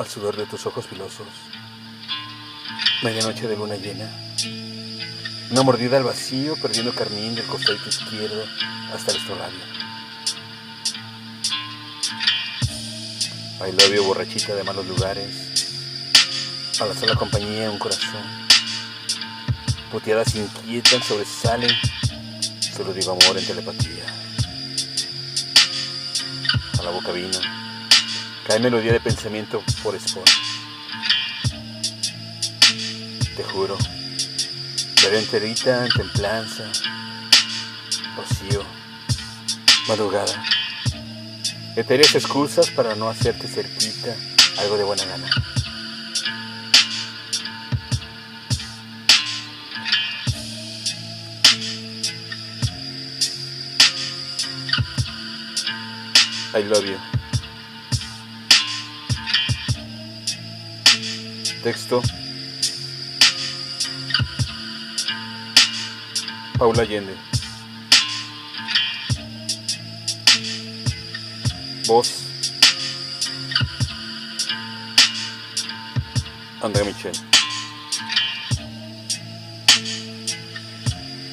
al sudor de tus ojos filosos. Medianoche de luna llena. Una mordida al vacío, perdiendo carmín del costadito izquierdo hasta el estorrabio. Bailobio borrachita de malos lugares. A la sola compañía un corazón. Puteadas inquietan, sobresalen. Solo digo amor en telepatía. A la boca vino. Cae melodía de pensamiento por espón. Te juro, veo enterita en templanza, rocío, madrugada. Etéreas excusas para no hacerte cerquita algo de buena gana. I love you. Texto. Paula Allende. Voz. André Michel.